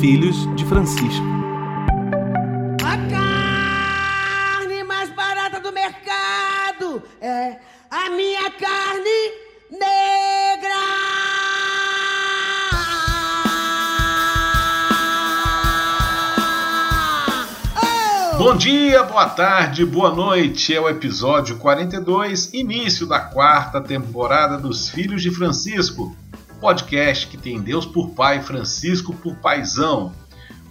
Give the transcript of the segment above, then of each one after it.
Filhos de Francisco. A carne mais barata do mercado é a minha carne negra. Oh! Bom dia, boa tarde, boa noite. É o episódio 42, início da quarta temporada dos Filhos de Francisco, podcast que tem Deus por Pai, Francisco por Paisão.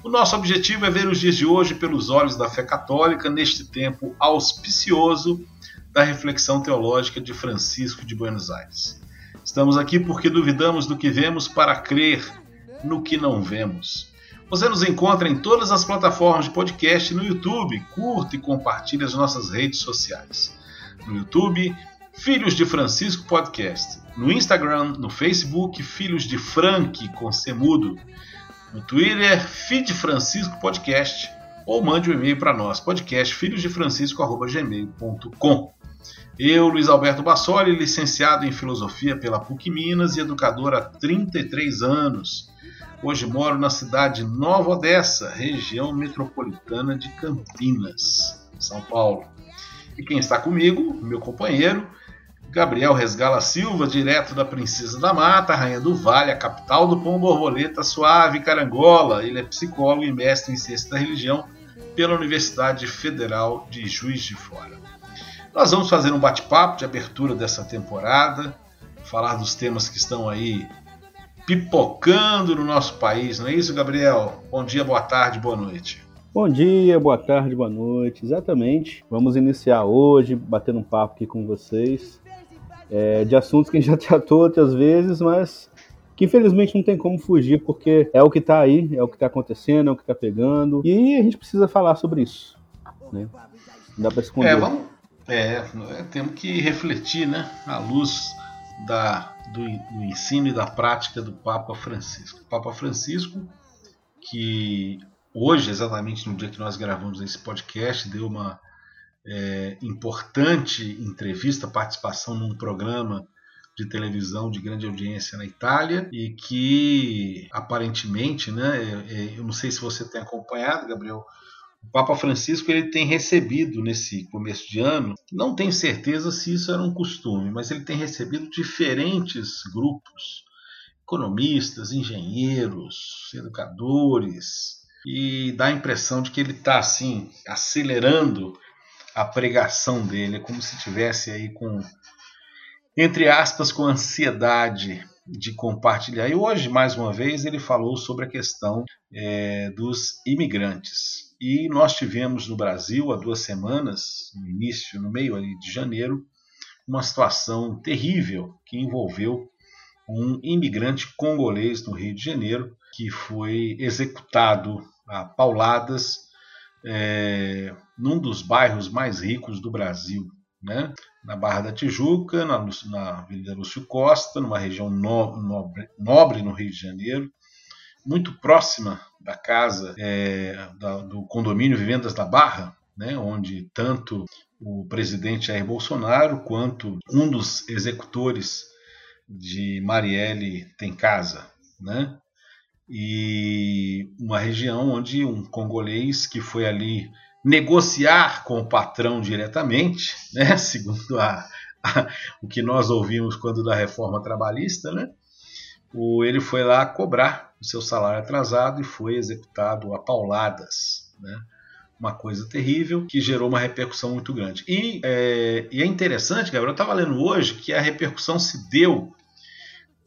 O nosso objetivo é ver os dias de hoje pelos olhos da fé católica neste tempo auspicioso da reflexão teológica de Francisco de Buenos Aires. Estamos aqui porque duvidamos do que vemos para crer no que não vemos. Você nos encontra em todas as plataformas de podcast no YouTube. Curta e compartilhe as nossas redes sociais. No YouTube, Filhos de Francisco Podcast. No Instagram, no Facebook, Filhos de Frank com Semudo. No Twitter, Feed Francisco Podcast. Ou mande um e-mail para nós, podcastfilhosdefrancisco.gmail.com. Eu, Luiz Alberto Bassoli, licenciado em Filosofia pela PUC Minas e educador há 33 anos. Hoje moro na cidade de Nova Odessa, região metropolitana de Campinas, São Paulo. E quem está comigo, meu companheiro, Gabriel Resgala Silva, direto da Princesa da Mata, Rainha do Vale, a capital do pão borboleta suave carangola. Ele é psicólogo e mestre em ciência da religião pela Universidade Federal de Juiz de Fora. Nós vamos fazer um bate-papo de abertura dessa temporada, falar dos temas que estão aí pipocando no nosso país, não é isso, Gabriel? Bom dia, boa tarde, boa noite. Bom dia, boa tarde, boa noite. Exatamente. Vamos iniciar hoje batendo um papo aqui com vocês é, de assuntos que a gente já tratou outras vezes, mas que infelizmente não tem como fugir porque é o que está aí, é o que está acontecendo, é o que está pegando e a gente precisa falar sobre isso. Né? Não dá para esconder. É, vamos, é, temos que refletir, né, à luz da, do, do, ensino e da prática do Papa Francisco. O Papa Francisco, que hoje, exatamente no dia que nós gravamos esse podcast, deu uma é, importante entrevista, participação num programa de televisão de grande audiência na Itália e que aparentemente, né, é, é, eu não sei se você tem acompanhado, Gabriel, o Papa Francisco ele tem recebido nesse começo de ano, não tenho certeza se isso era um costume, mas ele tem recebido diferentes grupos, economistas, engenheiros, educadores, e dá a impressão de que ele está assim acelerando a pregação dele, é como se tivesse aí com entre aspas com ansiedade de compartilhar. E hoje, mais uma vez, ele falou sobre a questão é, dos imigrantes. E nós tivemos no Brasil há duas semanas, no início, no meio ali de janeiro, uma situação terrível que envolveu um imigrante congolês no Rio de Janeiro que foi executado a pauladas é, num dos bairros mais ricos do Brasil, né? na Barra da Tijuca, na, na Avenida Lúcio Costa, numa região no, nobre, nobre no Rio de Janeiro, muito próxima da casa é, da, do condomínio Vivendas da Barra, né, onde tanto o presidente Jair Bolsonaro quanto um dos executores de Marielle tem casa, né? E uma região onde um congolês que foi ali negociar com o patrão diretamente, né, segundo a, a, o que nós ouvimos quando da reforma trabalhista, né, o, ele foi lá cobrar o seu salário atrasado e foi executado a pauladas. Né? Uma coisa terrível que gerou uma repercussão muito grande. E é, e é interessante, Gabriel, eu estava lendo hoje que a repercussão se deu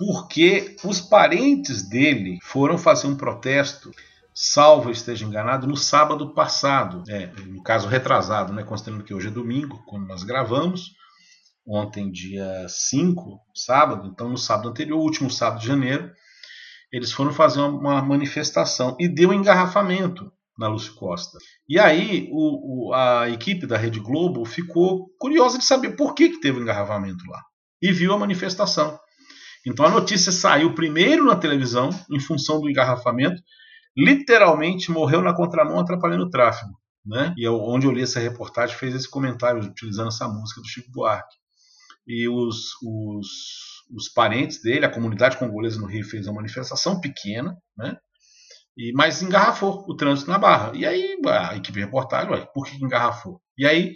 porque os parentes dele foram fazer um protesto, salvo esteja enganado, no sábado passado, é, no caso retrasado, né, considerando que hoje é domingo, quando nós gravamos, ontem, dia 5, sábado, então no sábado anterior, último sábado de janeiro, eles foram fazer uma manifestação e deu engarrafamento na Lúcio Costa. E aí o, o, a equipe da Rede Globo ficou curiosa de saber por que, que teve um engarrafamento lá. E viu a manifestação. Então a notícia saiu primeiro na televisão, em função do engarrafamento, literalmente morreu na contramão atrapalhando o tráfego. Né? E eu, onde eu li essa reportagem fez esse comentário utilizando essa música do Chico Buarque e os, os, os parentes dele, a comunidade congolesa no Rio fez uma manifestação pequena, né? E, mas engarrafou o trânsito na Barra. E aí a equipe de reportagem, ué, por que engarrafou? E aí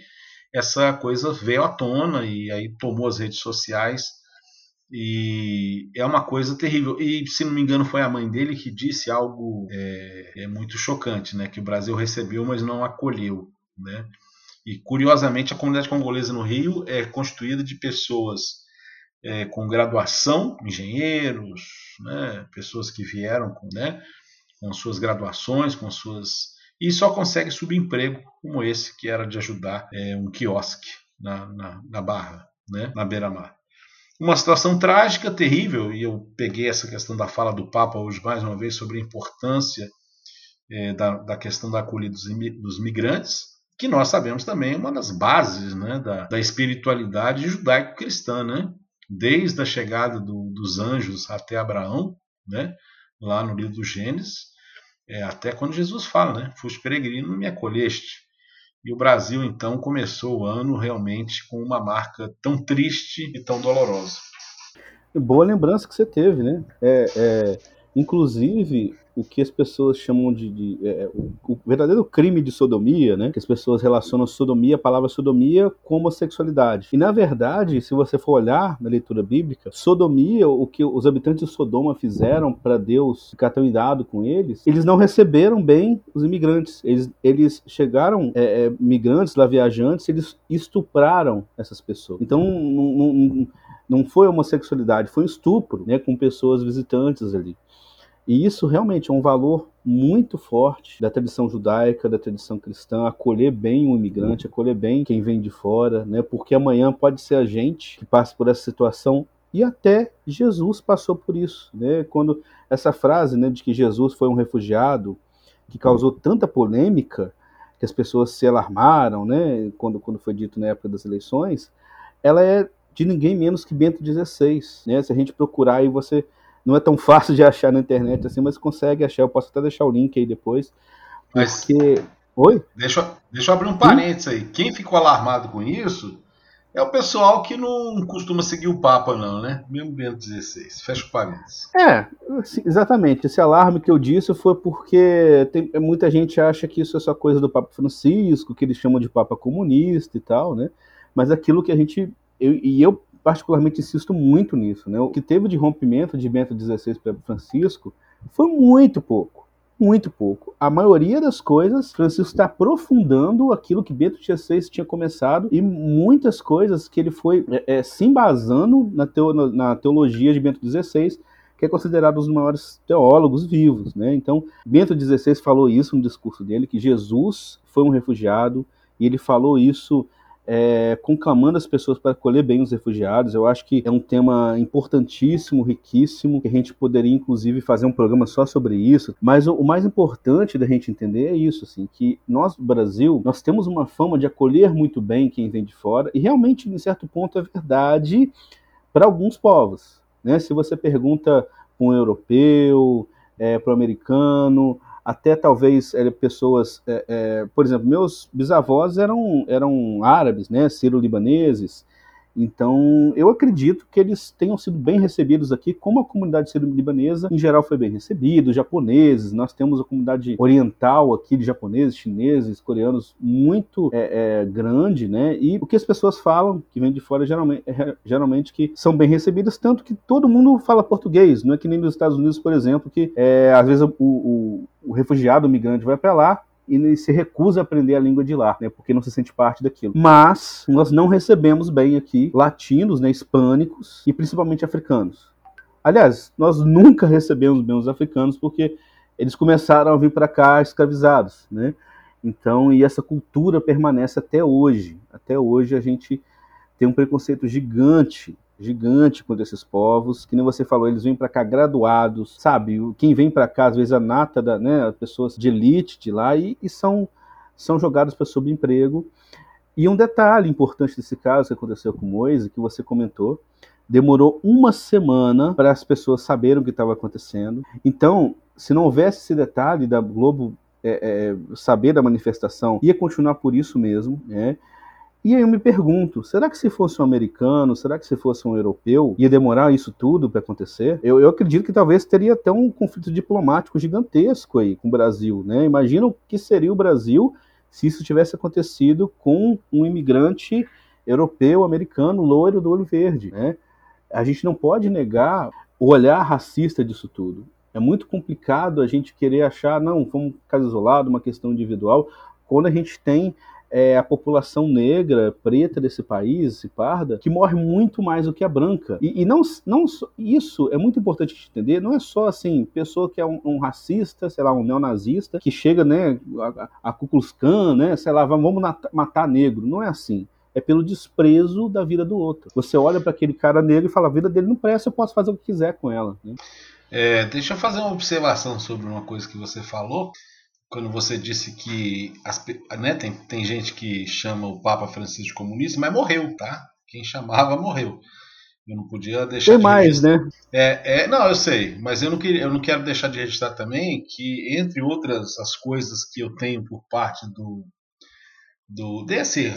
essa coisa veio à tona e aí tomou as redes sociais e é uma coisa terrível. E se não me engano foi a mãe dele que disse algo é, é muito chocante, né? Que o Brasil recebeu, mas não acolheu, né? E curiosamente a comunidade congolesa no Rio é constituída de pessoas é, com graduação, engenheiros, né? Pessoas que vieram com, né? Com suas graduações, com suas e só consegue subemprego como esse que era de ajudar é, um quiosque na, na, na Barra, né? Na beira-mar uma situação trágica, terrível, e eu peguei essa questão da fala do Papa hoje mais uma vez sobre a importância é, da, da, questão da acolhida dos, dos, migrantes, que nós sabemos também é uma das bases né, da, da espiritualidade judaico-cristã, né? desde a chegada do, dos anjos até Abraão, né? lá no livro do Gênesis, é, até quando Jesus fala, né? Foste peregrino me acolheste. E o Brasil, então, começou o ano realmente com uma marca tão triste e tão dolorosa. Boa lembrança que você teve, né? É, é, inclusive, o que as pessoas chamam de, de é, é, o, o, verdadeiro crime de sodomia, né? Que as pessoas relacionam sodomia, a palavra sodomia, com homossexualidade. E na verdade, se você for olhar na leitura bíblica, sodomia, o que os habitantes de Sodoma fizeram para Deus ficar tão irado com eles, eles não receberam bem os imigrantes. Eles, eles chegaram, é, é migrantes lá, viajantes, eles estupraram essas pessoas. Então, não, não, não foi homossexualidade, foi um estupro, né? Com pessoas visitantes ali. E isso realmente é um valor muito forte da tradição judaica, da tradição cristã, acolher bem o imigrante, acolher bem quem vem de fora, né? Porque amanhã pode ser a gente que passe por essa situação e até Jesus passou por isso, né? Quando essa frase, né, de que Jesus foi um refugiado que causou tanta polêmica, que as pessoas se alarmaram, né, quando quando foi dito na época das eleições, ela é de ninguém menos que Bento XVI, né? Se a gente procurar aí você não é tão fácil de achar na internet assim, mas consegue achar. Eu posso até deixar o link aí depois. Porque. Mas, Oi? Deixa, deixa eu abrir um parênteses aí. Quem ficou alarmado com isso é o pessoal que não costuma seguir o Papa, não, né? Mesmo Bento XVI. Fecha o parênteses. É, exatamente. Esse alarme que eu disse foi porque tem, muita gente acha que isso é só coisa do Papa Francisco, que eles chamam de Papa comunista e tal, né? Mas aquilo que a gente. Eu, e eu particularmente insisto muito nisso. Né? O que teve de rompimento de Bento XVI para Francisco foi muito pouco. Muito pouco. A maioria das coisas, Francisco está aprofundando aquilo que Bento XVI tinha começado e muitas coisas que ele foi é, é, se embasando na, teo, na teologia de Bento XVI, que é considerado um dos maiores teólogos vivos. Né? Então, Bento XVI falou isso no discurso dele, que Jesus foi um refugiado, e ele falou isso é, conclamando as pessoas para acolher bem os refugiados. Eu acho que é um tema importantíssimo, riquíssimo, que a gente poderia inclusive fazer um programa só sobre isso. Mas o, o mais importante da gente entender é isso, assim, que nós, Brasil, nós temos uma fama de acolher muito bem quem vem de fora, e realmente, em certo ponto, é verdade para alguns povos. Né? Se você pergunta para um europeu, é, para o americano, até talvez é, pessoas, é, é, por exemplo, meus bisavós eram, eram árabes, né, sírio-libaneses, então, eu acredito que eles tenham sido bem recebidos aqui, como a comunidade sírio-libanesa em geral foi bem recebida, os japoneses, nós temos a comunidade oriental aqui de japoneses, chineses, coreanos muito é, é, grande, né? E o que as pessoas falam, que vem de fora, geralmente, é, geralmente que são bem recebidas, tanto que todo mundo fala português, não é que nem nos Estados Unidos, por exemplo, que é, às vezes o, o, o refugiado, o migrante vai para lá, e se recusa a aprender a língua de lá, né, porque não se sente parte daquilo. Mas nós não recebemos bem aqui latinos, né, hispânicos e principalmente africanos. Aliás, nós nunca recebemos bem os africanos porque eles começaram a vir para cá escravizados, né? Então, e essa cultura permanece até hoje. Até hoje a gente tem um preconceito gigante gigante contra esses povos, que nem você falou, eles vêm para cá graduados, sabe? Quem vem para cá, às vezes, a nata, da, né, pessoas de elite de lá, e, e são, são jogados para subemprego. E um detalhe importante desse caso que aconteceu com Moise, que você comentou, demorou uma semana para as pessoas saberem o que estava acontecendo. Então, se não houvesse esse detalhe da Globo é, é, saber da manifestação, ia continuar por isso mesmo, né? E aí eu me pergunto, será que se fosse um americano, será que se fosse um europeu, ia demorar isso tudo para acontecer? Eu, eu, acredito que talvez teria até um conflito diplomático gigantesco aí com o Brasil, né? Imagina o que seria o Brasil se isso tivesse acontecido com um imigrante europeu, americano, loiro do olho verde, né? A gente não pode negar o olhar racista disso tudo. É muito complicado a gente querer achar, não, foi um caso isolado, uma questão individual, quando a gente tem é, a população negra, preta desse país, esse parda, que morre muito mais do que a branca. E, e não, não isso é muito importante de entender, não é só assim, pessoa que é um, um racista, sei lá, um neonazista, que chega, né, a, a Ku Klux Klan, né, sei lá, vamos matar negro. Não é assim é pelo desprezo da vida do outro. Você olha para aquele cara negro e fala: a vida dele não presta, eu posso fazer o que quiser com ela. Né? É, deixa eu fazer uma observação sobre uma coisa que você falou quando você disse que as, né, tem, tem gente que chama o Papa Francisco de comunista, mas morreu, tá? Quem chamava morreu. Eu não podia deixar tem de mais, registrar. né? É, é, não, eu sei, mas eu não, queria, eu não quero deixar de registrar também que, entre outras as coisas que eu tenho por parte do, do desse,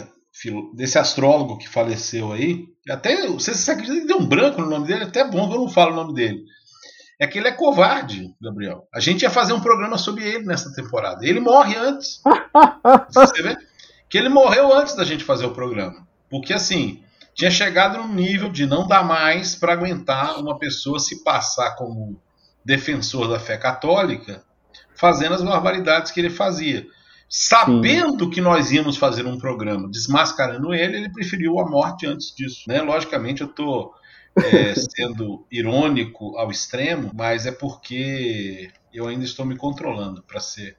desse astrólogo que faleceu aí, até você, você acredita que deu um branco no nome dele? Até bom que eu não falo o nome dele é que ele é covarde, Gabriel. A gente ia fazer um programa sobre ele nessa temporada. Ele morre antes. Você vê? Que ele morreu antes da gente fazer o programa. Porque assim, tinha chegado num nível de não dar mais para aguentar uma pessoa se passar como defensor da fé católica, fazendo as barbaridades que ele fazia. Sabendo Sim. que nós íamos fazer um programa desmascarando ele, ele preferiu a morte antes disso. Né? Logicamente, eu estou é, sendo irônico ao extremo, mas é porque eu ainda estou me controlando para ser.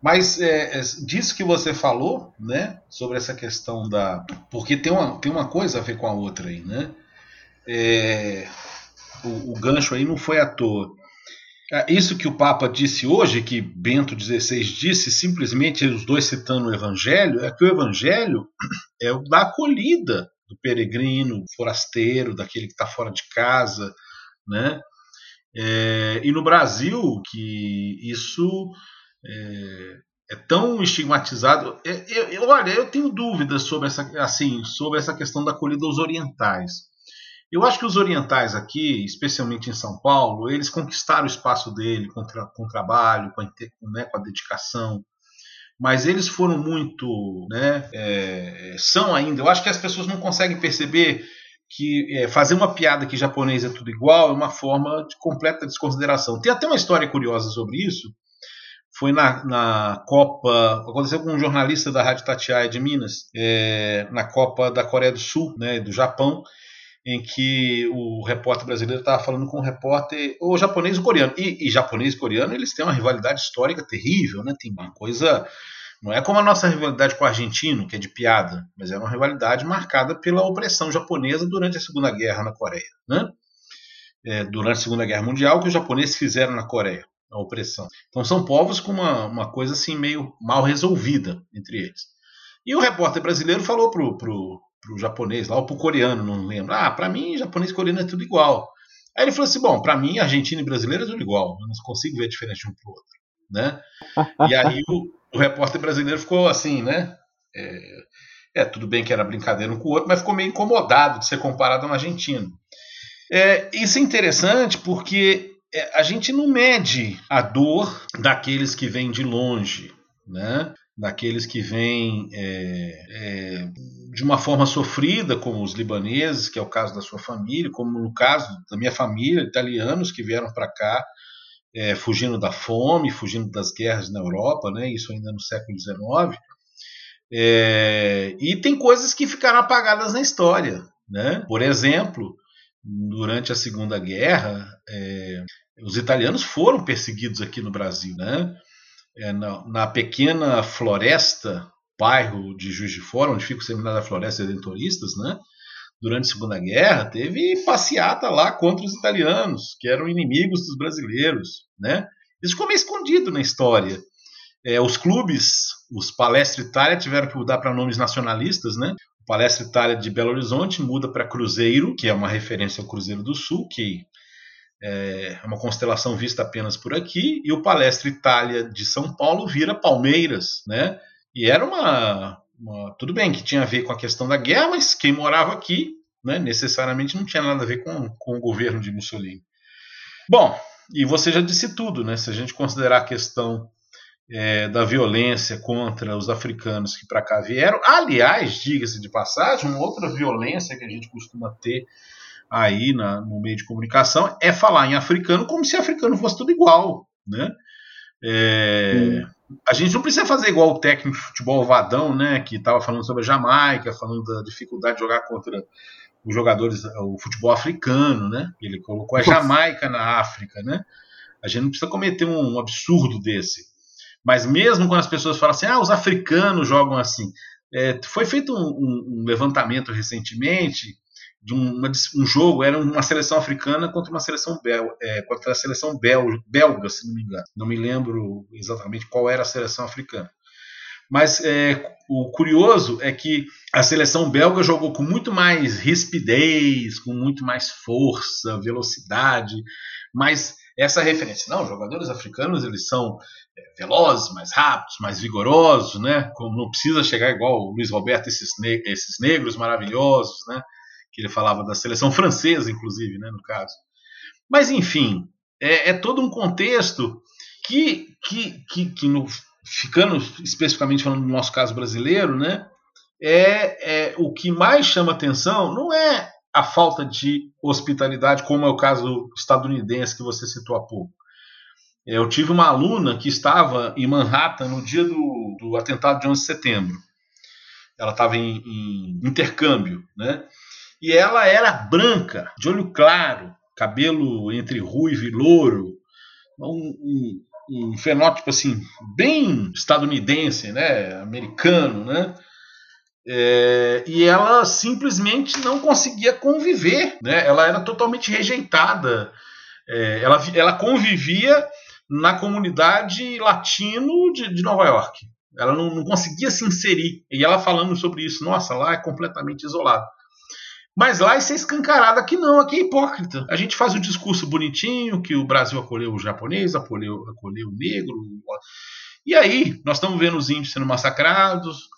Mas é, é, disso que você falou, né, sobre essa questão da. Porque tem uma, tem uma coisa a ver com a outra aí, né? É, o, o gancho aí não foi à toa. É, isso que o Papa disse hoje, que Bento XVI disse, simplesmente os dois citando o Evangelho, é que o Evangelho é o da acolhida do peregrino, forasteiro, daquele que está fora de casa, né? É, e no Brasil, que isso é, é tão estigmatizado. É, eu, olha, eu tenho dúvidas sobre essa, assim, sobre essa questão da acolhida aos orientais. Eu acho que os orientais aqui, especialmente em São Paulo, eles conquistaram o espaço dele com, tra com trabalho, com, né, com a dedicação, mas eles foram muito, né, é, são ainda. Eu acho que as pessoas não conseguem perceber que é, fazer uma piada que japonês é tudo igual é uma forma de completa desconsideração. Tem até uma história curiosa sobre isso. Foi na, na Copa, aconteceu com um jornalista da Rádio Tatiaia de Minas, é, na Copa da Coreia do Sul, né, do Japão, em que o repórter brasileiro estava falando com o repórter, o japonês e o coreano. E, e, japonês e coreano, eles têm uma rivalidade histórica terrível, né? Tem uma coisa. Não é como a nossa rivalidade com o argentino, que é de piada, mas é uma rivalidade marcada pela opressão japonesa durante a Segunda Guerra na Coreia. Né? É, durante a Segunda Guerra Mundial, que os japoneses fizeram na Coreia, a opressão. Então são povos com uma, uma coisa assim meio mal resolvida entre eles. E o repórter brasileiro falou pro, pro, pro japonês lá, ou pro coreano, não lembro. Ah, para mim, japonês e coreano é tudo igual. Aí ele falou assim: bom, para mim, argentino e brasileiro é tudo igual. Eu não consigo ver a diferença de um pro outro. Né? E aí o, o repórter brasileiro ficou assim, né? É, é, tudo bem que era brincadeira um com o outro, mas ficou meio incomodado de ser comparado a um argentino. É, isso é interessante porque é, a gente não mede a dor daqueles que vêm de longe, né? Daqueles que vêm é, é, de uma forma sofrida, como os libaneses, que é o caso da sua família, como no caso da minha família, italianos que vieram para cá é, fugindo da fome, fugindo das guerras na Europa, né, isso ainda no século XIX. É, e tem coisas que ficaram apagadas na história. Né? Por exemplo, durante a Segunda Guerra, é, os italianos foram perseguidos aqui no Brasil. Né? É, na, na, pequena floresta, bairro de Juiz de Fora, onde fica o Seminário da Floresta Redentoristas, né? durante a Segunda Guerra, teve passeata lá contra os italianos, que eram inimigos dos brasileiros. Né? Isso ficou meio escondido na história. É, os clubes, os Palestra Itália, tiveram que mudar para nomes nacionalistas. Né? O Palestra Itália de Belo Horizonte muda para Cruzeiro, que é uma referência ao Cruzeiro do Sul, que é uma constelação vista apenas por aqui, e o Palestra Itália de São Paulo vira Palmeiras, né? E era uma, uma, tudo bem que tinha a ver com a questão da guerra, mas quem morava aqui né, necessariamente não tinha nada a ver com, com o governo de Mussolini. Bom, e você já disse tudo, né? Se a gente considerar a questão é, da violência contra os africanos que para cá vieram, aliás, diga-se de passagem, uma outra violência que a gente costuma ter aí na, no meio de comunicação é falar em africano como se africano fosse tudo igual, né? É, a gente não precisa fazer igual o técnico de futebol Vadão, né, que estava falando sobre a Jamaica, falando da dificuldade de jogar contra os jogadores, o futebol africano, né? Ele colocou a Jamaica na África, né? A gente não precisa cometer um, um absurdo desse. Mas mesmo quando as pessoas falam assim, ah, os africanos jogam assim, é, foi feito um, um, um, levantamento recentemente de uma, um jogo, era uma seleção africana contra uma seleção bel, é, contra a seleção bel, belga, se não me engano. Não me lembro exatamente qual era a seleção africana. Mas é, o curioso é que a seleção belga jogou com muito mais rispidez, com muito mais força, velocidade, mas essa referência, não, jogadores africanos eles são é, velozes, mais rápidos, mais vigorosos, né? Como não precisa chegar igual o Luiz Roberto esses, ne esses negros maravilhosos, né? Que ele falava da seleção francesa, inclusive, né? No caso. Mas enfim, é, é todo um contexto que, que, que, que no, ficando especificamente falando do nosso caso brasileiro, né, é, é o que mais chama atenção não é a falta de hospitalidade, como é o caso estadunidense que você citou há pouco. Eu tive uma aluna que estava em Manhattan no dia do, do atentado de 11 de setembro. Ela estava em, em intercâmbio, né? E ela era branca, de olho claro, cabelo entre ruivo e louro, um, um, um fenótipo assim bem estadunidense, né, americano, né? É, e ela simplesmente não conseguia conviver, né? Ela era totalmente rejeitada. É, ela, ela convivia na comunidade latino de, de Nova York. Ela não, não, conseguia se inserir. E ela falando sobre isso, nossa, lá é completamente isolado. Mas lá isso é escancarado, aqui não, aqui é hipócrita. A gente faz o discurso bonitinho, que o Brasil acolheu o japonês, acolheu, acolheu o negro. E aí, nós estamos vendo os índios sendo massacrados,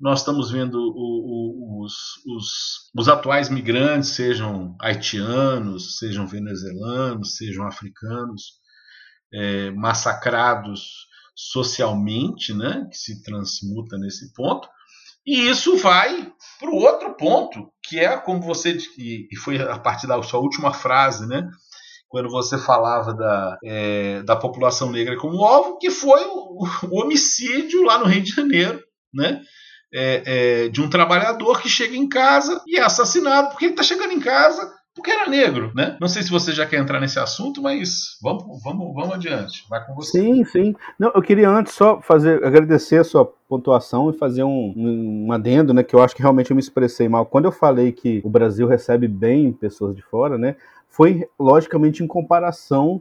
nós estamos vendo o, o, os, os, os, atuais migrantes, sejam haitianos, sejam venezuelanos, sejam africanos, é, massacrados socialmente, né, que se transmuta nesse ponto. E isso vai para o outro ponto, que é como você e foi a partir da sua última frase, né? Quando você falava da, é, da população negra como alvo, que foi o, o homicídio lá no Rio de Janeiro, né? É, é, de um trabalhador que chega em casa e é assassinado porque ele está chegando em casa porque era negro, né? Não sei se você já quer entrar nesse assunto, mas vamos, vamos, vamos adiante. Vai com você. Sim, sim. Não, eu queria antes só fazer, agradecer a sua pontuação e fazer um, um adendo, né? Que eu acho que realmente eu me expressei mal. Quando eu falei que o Brasil recebe bem pessoas de fora, né? Foi logicamente em comparação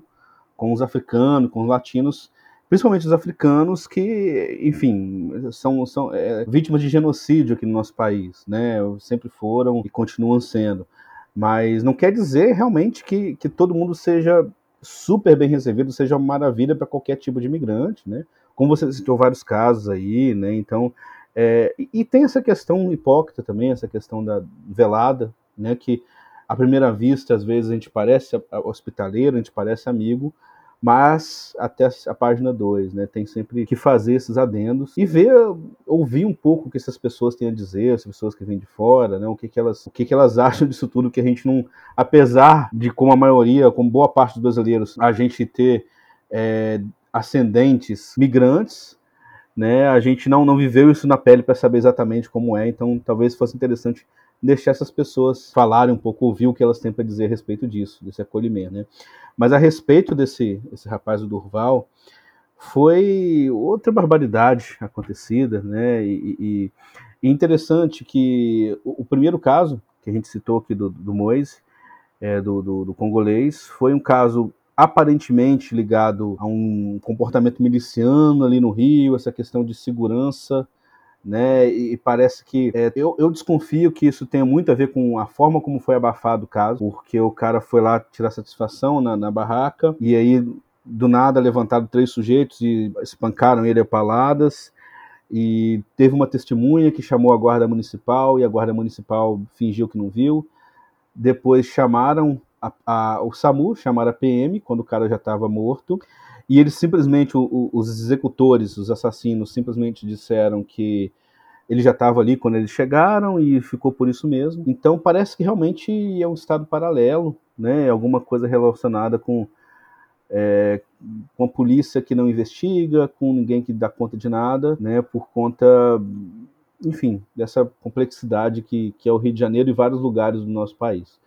com os africanos, com os latinos, principalmente os africanos que, enfim, são, são é, vítimas de genocídio aqui no nosso país, né? Sempre foram e continuam sendo. Mas não quer dizer realmente que, que todo mundo seja super bem recebido, seja uma maravilha para qualquer tipo de imigrante, né? Como você citou vários casos aí, né? Então, é, e, tem essa questão hipócrita também, essa questão da velada, né? Que à primeira vista, às vezes, a gente parece hospitaleiro, a gente parece amigo, mas até a página 2, né, tem sempre que fazer esses adendos e ver, ouvir um pouco o que essas pessoas têm a dizer, as pessoas que vêm de fora, né, o que, que elas, o que, que elas acham disso tudo que a gente não, apesar de como a maioria, como boa parte dos brasileiros, a gente ter é, ascendentes migrantes, né, a gente não, não viveu isso na pele para saber exatamente como é, então talvez fosse interessante deixar essas pessoas falarem um pouco, ouvir o que elas têm para dizer a respeito disso, desse acolhimento, né? Mas a respeito desse esse rapaz do Durval, foi outra barbaridade acontecida, né? E, e, e interessante que o, o, primeiro caso que a gente citou aqui do, do Moise, é, do, do, do congolês, foi um caso aparentemente ligado a um comportamento miliciano ali no Rio, essa questão de segurança né? E parece que é, eu, eu desconfio que isso tenha muito a ver com a forma como foi abafado o caso, porque o cara foi lá tirar satisfação na, na barraca e aí do nada levantaram três sujeitos e espancaram ele a paladas. e teve uma testemunha que chamou a guarda municipal e a guarda municipal fingiu que não viu. Depois chamaram a, a, o SAMU, chamaram a PM quando o cara já estava morto. E eles simplesmente, o, o, os executores, os assassinos, simplesmente disseram que ele já estava ali quando eles chegaram e ficou por isso mesmo. Então parece que realmente é um estado paralelo, né? Alguma coisa relacionada com é, com a polícia que não investiga, com ninguém que dá conta de nada, né, por conta, enfim, dessa complexidade que, que é o Rio de Janeiro e vários lugares do nosso país.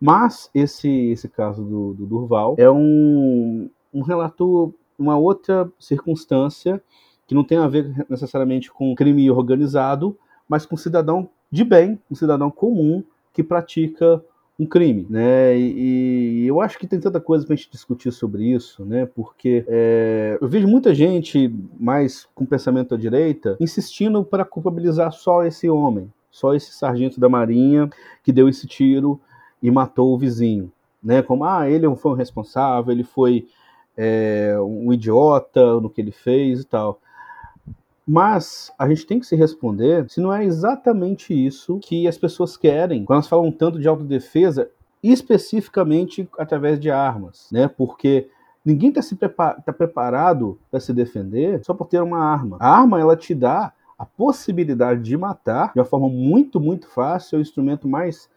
Mas esse, esse caso do, do Durval é um, um relato, uma outra circunstância que não tem a ver necessariamente com crime organizado, mas com cidadão de bem, um cidadão comum que pratica um crime, né? E, e, eu acho que tem tanta coisa para a gente discutir sobre isso, né? Porque é, eu vejo muita gente mais com pensamento à direita insistindo para culpabilizar só esse homem, só esse sargento da marinha que deu esse tiro e matou o vizinho, né? Como ah, ele foi um responsável, ele foi é, um idiota no que ele fez e tal. Mas a gente tem que se responder se não é exatamente isso que as pessoas querem quando elas falam tanto de autodefesa, especificamente através de armas, né? Porque ninguém está prepar tá preparado para se defender só por ter uma arma. A arma ela te dá a possibilidade de matar de uma forma muito, muito fácil, é o instrumento mais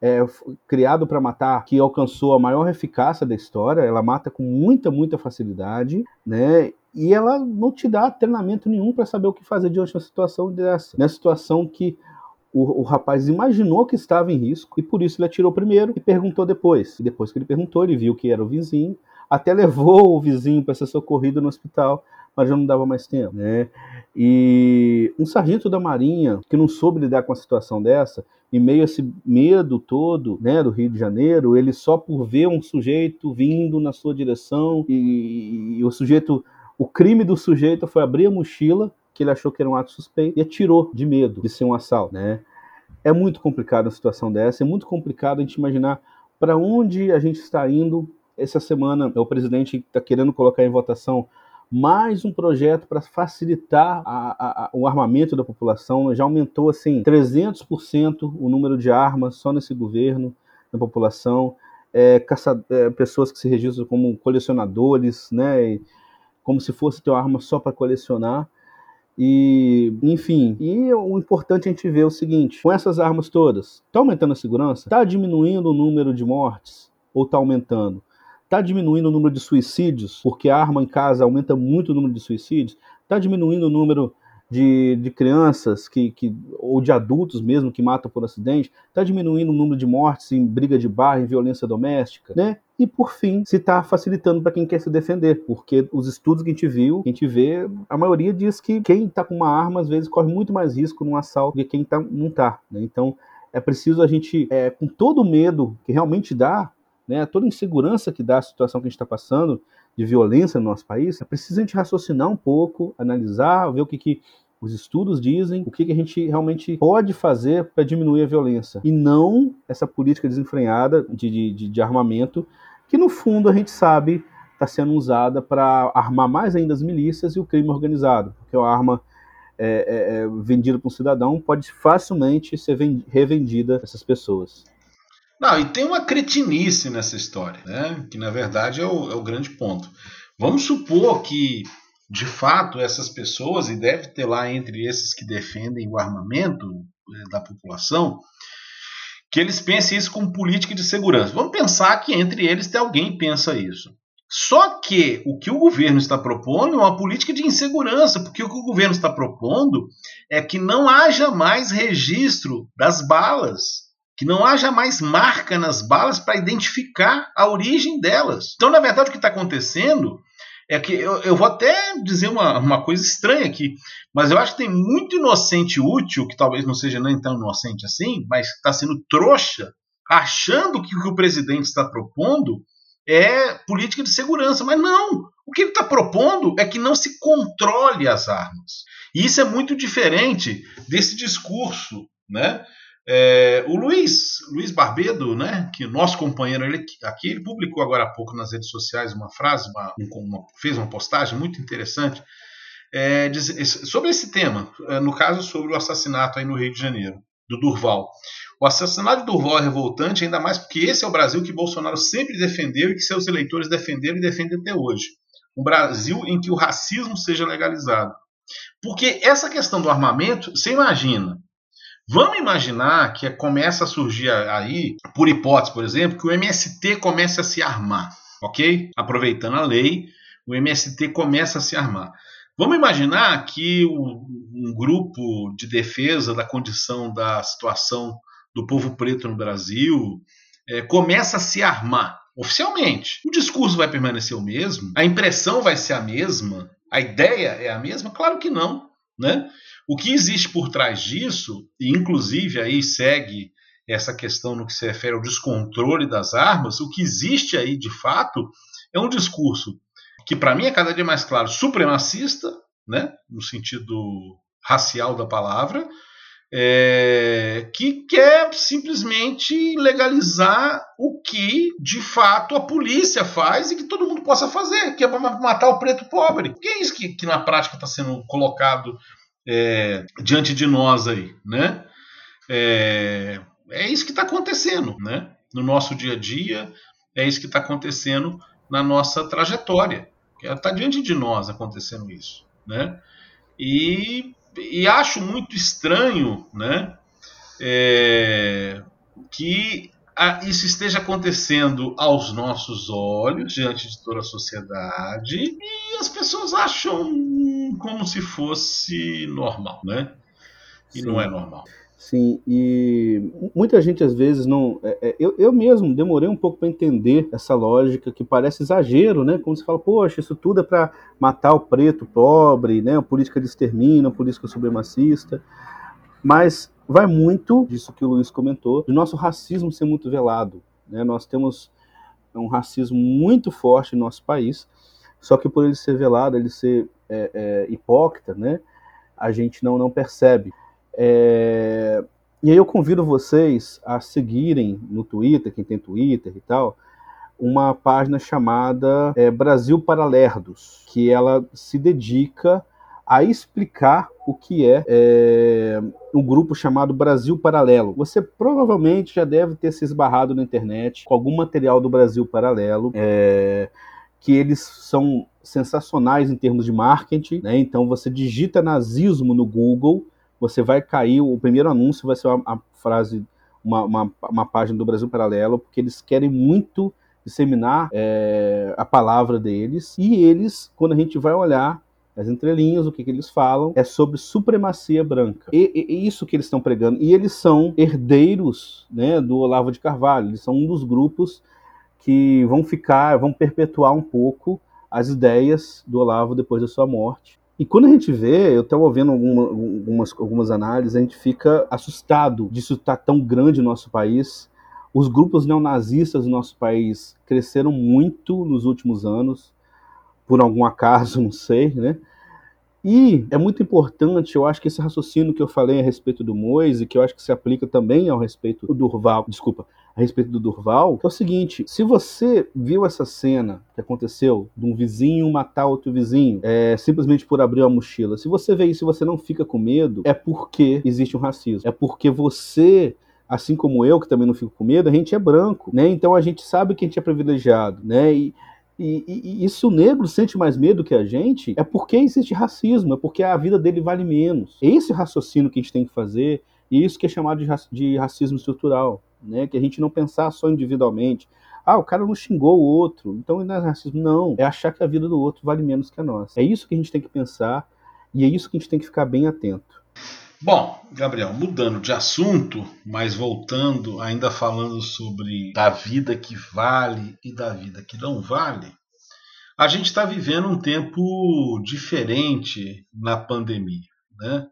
é, criado para matar, que alcançou a maior eficácia da história. Ela mata com muita, muita facilidade, né? e ela não te dá treinamento nenhum para saber o que fazer diante de uma situação dessa. Nessa situação que o, o, rapaz imaginou que estava em risco e por isso ele atirou primeiro e perguntou depois. E depois que ele perguntou, ele viu que era o vizinho, até levou o vizinho para ser socorrido no hospital, mas já não dava mais tempo, né? E um sargento da Marinha que não soube lidar com a situação dessa, em meio a esse medo todo, né, do Rio de Janeiro, ele só por ver um sujeito vindo na sua direção e, e o sujeito o crime do sujeito foi abrir a mochila, que ele achou que era um ato suspeito, e atirou de medo de ser um assalto, né? É muito complicado uma situação dessa, é muito complicado a gente imaginar para onde a gente está indo. Essa semana, o presidente está querendo colocar em votação mais um projeto para facilitar a, a, o armamento da população. Já aumentou assim 300% o número de armas só nesse governo da população. É, caça, é, pessoas que se registram como colecionadores, né? Como se fosse ter uma arma só para colecionar. E, enfim, e o importante é a gente ver o seguinte: com essas armas todas, está aumentando a segurança? Está diminuindo o número de mortes? Ou está aumentando? Está diminuindo o número de suicídios? Porque a arma em casa aumenta muito o número de suicídios? Está diminuindo o número de, de crianças que, que, ou de adultos mesmo que matam por acidente, está diminuindo o número de mortes em briga de bar, em violência doméstica, né? E por fim, se está facilitando para quem quer se defender, porque os estudos que a gente viu, que a gente vê, a maioria diz que quem está com uma arma às vezes corre muito mais risco num assalto do que quem tá, não está. Né? Então é preciso a gente, é, com todo o medo que realmente dá, né, toda insegurança que dá a situação que a gente está passando, de violência no nosso país, é preciso a gente raciocinar um pouco, analisar, ver o que, que os estudos dizem, o que, que a gente realmente pode fazer para diminuir a violência. E não essa política desenfreada de, de, de armamento, que no fundo a gente sabe está sendo usada para armar mais ainda as milícias e o crime organizado, porque a arma é, é, é vendida para um cidadão pode facilmente ser revendida essas pessoas. Não, e tem uma cretinice nessa história, né? que na verdade é o, é o grande ponto. Vamos supor que, de fato, essas pessoas, e deve ter lá entre esses que defendem o armamento eh, da população, que eles pensem isso como política de segurança. Vamos pensar que entre eles tem alguém que pensa isso. Só que o que o governo está propondo é uma política de insegurança, porque o que o governo está propondo é que não haja mais registro das balas que não haja mais marca nas balas para identificar a origem delas. Então, na verdade, o que está acontecendo é que eu, eu, vou até dizer uma, uma coisa estranha aqui, mas eu acho que tem muito inocente útil, que talvez não seja nem tão inocente assim, mas está sendo trouxa, achando que o que o presidente está propondo é política de segurança. Mas não! O que ele está propondo é que não se controle as armas. E isso é muito diferente desse discurso né, é, o Luiz, Luiz Barbedo, né, que nosso companheiro ele, aqui, ele publicou agora há pouco nas redes sociais uma frase, uma, uma, fez uma postagem muito interessante, é, sobre esse tema, é, no caso sobre o assassinato aí no Rio de Janeiro, do Durval. O assassinato de Durval é revoltante, ainda mais porque esse é o Brasil que Bolsonaro sempre defendeu e que seus eleitores defenderam e defendem até hoje. Um Brasil em que o racismo seja legalizado. Porque essa questão do armamento, você imagina, Vamos imaginar que começa a surgir aí, por hipótese, por exemplo, que o MST comece a se armar, ok? Aproveitando a lei, o MST começa a se armar. Vamos imaginar que um grupo de defesa da condição da situação do povo preto no Brasil é, começa a se armar oficialmente. O discurso vai permanecer o mesmo? A impressão vai ser a mesma? A ideia é a mesma? Claro que não. Né? O que existe por trás disso, e inclusive aí segue essa questão no que se refere ao descontrole das armas, o que existe aí de fato é um discurso que para mim é cada dia mais claro supremacista, né, no sentido racial da palavra, é, que quer simplesmente legalizar o que de fato a polícia faz e que todo mundo possa fazer, que é matar o preto pobre. Que é isso que, que na prática está sendo colocado é, diante de nós aí, né? É, é isso que está acontecendo, né? No nosso dia a dia, é isso que está acontecendo na nossa trajetória. Está diante de nós acontecendo isso, né? E, e acho muito estranho, né? É, que isso esteja acontecendo aos nossos olhos, diante de toda a sociedade, as pessoas acham como se fosse normal, né? E Sim. não é normal. Sim, e muita gente às vezes não. É, é, eu, eu mesmo demorei um pouco para entender essa lógica que parece exagero, né? Como se fala, poxa, isso tudo é para matar o preto pobre, né? A política de extermínio, a política supremacista. Mas vai muito disso que o Luiz comentou, do nosso racismo ser muito velado. Né? Nós temos um racismo muito forte no nosso país, só que por ele ser velado, ele ser é, é, hipócrita, né? a gente não, não percebe. É... E aí eu convido vocês a seguirem no Twitter, quem tem Twitter e tal, uma página chamada é, Brasil para Lerdos, que ela se dedica a explicar o que é, é um grupo chamado Brasil Paralelo. Você provavelmente já deve ter se esbarrado na internet com algum material do Brasil Paralelo, é, que eles são sensacionais em termos de marketing. Né? Então você digita nazismo no Google, você vai cair, o primeiro anúncio vai ser uma, uma frase, uma, uma, uma, página do Brasil Paralelo, porque eles querem muito disseminar é, a palavra deles. E eles, quando a gente vai olhar as entrelinhas, o que, que eles falam é sobre supremacia branca. E, e, e isso que eles estão pregando. E eles são herdeiros né, do Olavo de Carvalho. Eles são um dos grupos que vão ficar, vão perpetuar um pouco as ideias do Olavo depois da sua morte. E quando a gente vê, eu estava ouvindo alguma, algumas, algumas análises, a gente fica assustado disso estar tá tão grande no nosso país. Os grupos neonazistas no nosso país cresceram muito nos últimos anos por algum acaso, não sei, né? E é muito importante, eu acho que esse raciocínio que eu falei a respeito do Moise, que eu acho que se aplica também ao respeito do Durval, desculpa, a respeito do Durval, é o seguinte: se você viu essa cena que aconteceu de um vizinho matar outro vizinho, é, simplesmente por abrir uma mochila, se você vê isso e você não fica com medo, é porque existe um racismo. É porque você assim como eu, que também não fico com medo, a gente é branco, né? Então a gente sabe que a gente é privilegiado, né? E, e, e, e, se o negro sente mais medo que a gente, é porque existe racismo, é porque a vida dele vale menos. É esse raciocínio que a gente tem que fazer, e isso que é chamado de, de racismo estrutural, né? que a gente não pensar só individualmente. Ah, o cara não xingou o outro, então não é racismo. Não, é achar que a vida do outro vale menos que a nossa. É isso que a gente tem que pensar, e é isso que a gente tem que ficar bem atento. Bom, Gabriel, mudando de assunto, mas voltando, ainda falando sobre da vida que vale e da vida que não vale, a gente está vivendo um tempo diferente na pandemia. Né?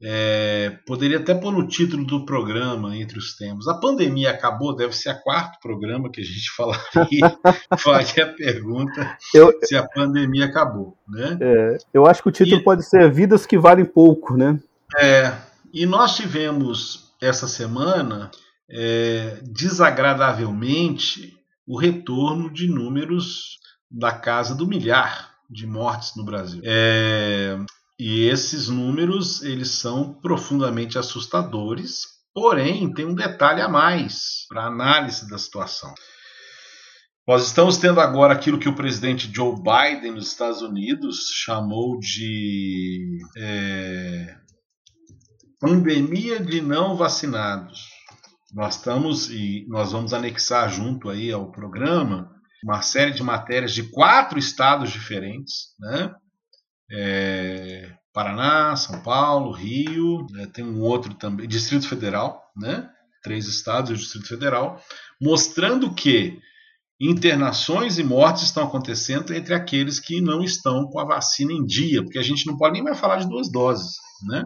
É, poderia até pôr no título do programa, entre os temas. A pandemia acabou, deve ser a quarto programa que a gente falaria, faria a pergunta eu, se a pandemia acabou. Né? É, eu acho que o título e, pode ser Vidas que Valem Pouco, né? É, e nós tivemos essa semana, é, desagradavelmente, o retorno de números da casa do milhar. de mortes no Brasil. É, e esses números eles são profundamente assustadores, porém tem um detalhe a mais para análise da situação. Nós estamos tendo agora aquilo que o presidente Joe Biden nos Estados Unidos chamou de é, pandemia de não vacinados. Nós estamos e nós vamos anexar junto aí ao programa uma série de matérias de quatro estados diferentes, né? É, Paraná, São Paulo, Rio, né? tem um outro também, Distrito Federal, né? Três estados e o Distrito Federal, mostrando que internações e mortes estão acontecendo entre aqueles que não estão com a vacina em dia, porque a gente não pode nem mais falar de duas doses, né?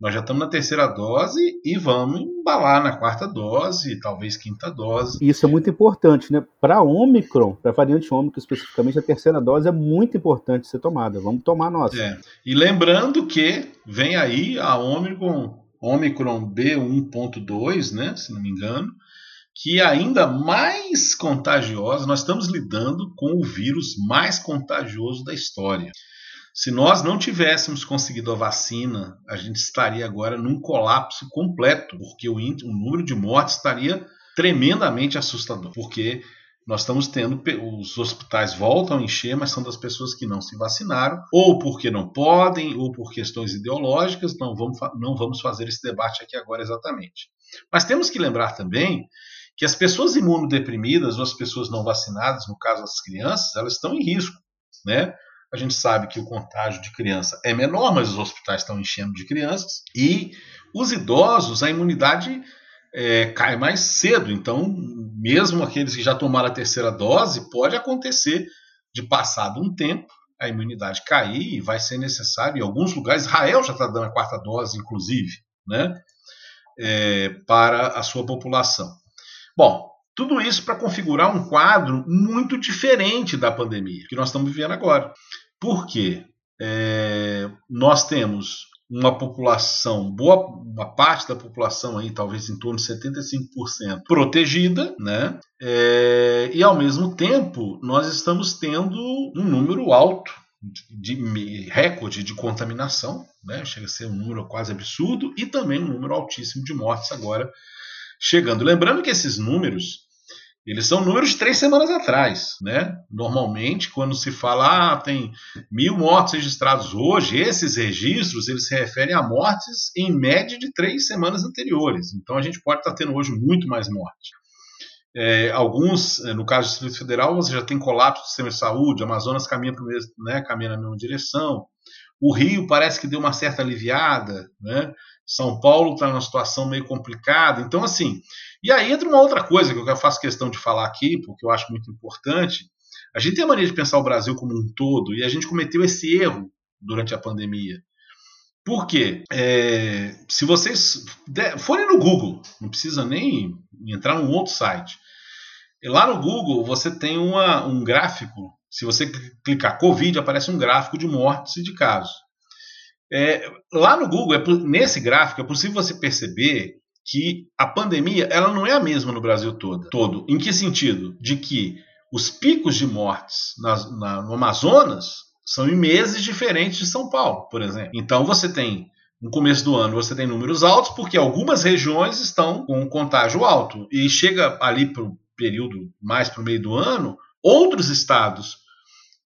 Nós já estamos na terceira dose e vamos embalar na quarta dose, talvez quinta dose. Isso é muito importante, né? Para Ômicron, para a variante Ômicron especificamente, a terceira dose é muito importante ser tomada. Vamos tomar a nossa. É. E lembrando que vem aí a Ômicron, Ômicron B1.2, né? Se não me engano, que é ainda mais contagiosa. Nós estamos lidando com o vírus mais contagioso da história. Se nós não tivéssemos conseguido a vacina, a gente estaria agora num colapso completo, porque o, o número de mortes estaria tremendamente assustador, porque nós estamos tendo os hospitais voltam a encher, mas são das pessoas que não se vacinaram, ou porque não podem, ou por questões ideológicas. Não vamos, não vamos fazer esse debate aqui agora exatamente. Mas temos que lembrar também que as pessoas imunodeprimidas ou as pessoas não vacinadas, no caso as crianças, elas estão em risco, né? A gente sabe que o contágio de criança é menor, mas os hospitais estão enchendo de crianças. E os idosos, a imunidade é, cai mais cedo. Então, mesmo aqueles que já tomaram a terceira dose, pode acontecer de passado um tempo a imunidade cair e vai ser necessário. Em alguns lugares, Israel já está dando a quarta dose, inclusive, né, é, para a sua população. Bom, tudo isso para configurar um quadro muito diferente da pandemia que nós estamos vivendo agora. Por quê? É, nós temos uma população, boa uma parte da população aí, talvez em torno de 75% protegida, né? É, e ao mesmo tempo nós estamos tendo um número alto de, de recorde de contaminação, né? Chega a ser um número quase absurdo e também um número altíssimo de mortes agora chegando. Lembrando que esses números eles são números de três semanas atrás, né? Normalmente, quando se fala, ah, tem mil mortos registrados hoje, esses registros eles se referem a mortes em média de três semanas anteriores. Então, a gente pode estar tendo hoje muito mais morte. É, alguns, é, no caso do Distrito Federal, você já tem colapso do sistema de saúde, Amazonas caminha, mesmo, né, caminha na mesma direção. O Rio parece que deu uma certa aliviada, né? São Paulo está numa situação meio complicada. Então, assim, e aí entra uma outra coisa que eu faço questão de falar aqui, porque eu acho muito importante. A gente tem a mania de pensar o Brasil como um todo, e a gente cometeu esse erro durante a pandemia. Por quê? É, se vocês forem no Google, não precisa nem entrar num outro site. Lá no Google você tem uma, um gráfico. Se você clicar Covid, aparece um gráfico de mortes e de casos. É, lá no Google, é, nesse gráfico, é possível você perceber que a pandemia ela não é a mesma no Brasil todo. todo. Em que sentido? De que os picos de mortes na, no Amazonas são em meses diferentes de São Paulo, por exemplo. Então você tem no começo do ano você tem números altos porque algumas regiões estão com contágio alto e chega ali para o período mais para o meio do ano, outros estados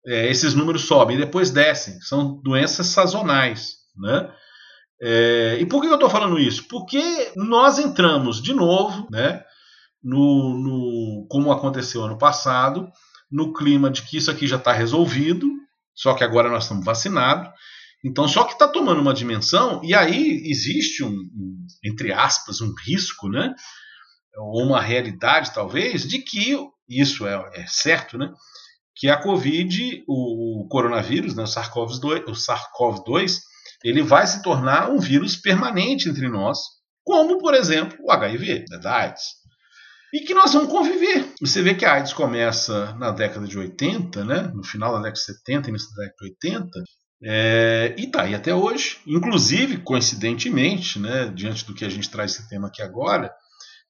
é, esses números sobem e depois descem. São doenças sazonais, né? É, e por que eu estou falando isso? Porque nós entramos de novo, né, no, no, como aconteceu ano passado, no clima de que isso aqui já está resolvido, só que agora nós estamos vacinados. Então, só que está tomando uma dimensão, e aí existe um, um, entre aspas, um risco, né? Ou uma realidade, talvez, de que isso é, é certo, né? Que a Covid, o, o coronavírus, né, o SARS-CoV-2, o SARS-CoV-2 ele vai se tornar um vírus permanente entre nós, como, por exemplo, o HIV, a AIDS. E que nós vamos conviver. Você vê que a AIDS começa na década de 80, né? no final da década de 70 e início da década de 80, é, e está aí até hoje. Inclusive, coincidentemente, né, diante do que a gente traz esse tema aqui agora,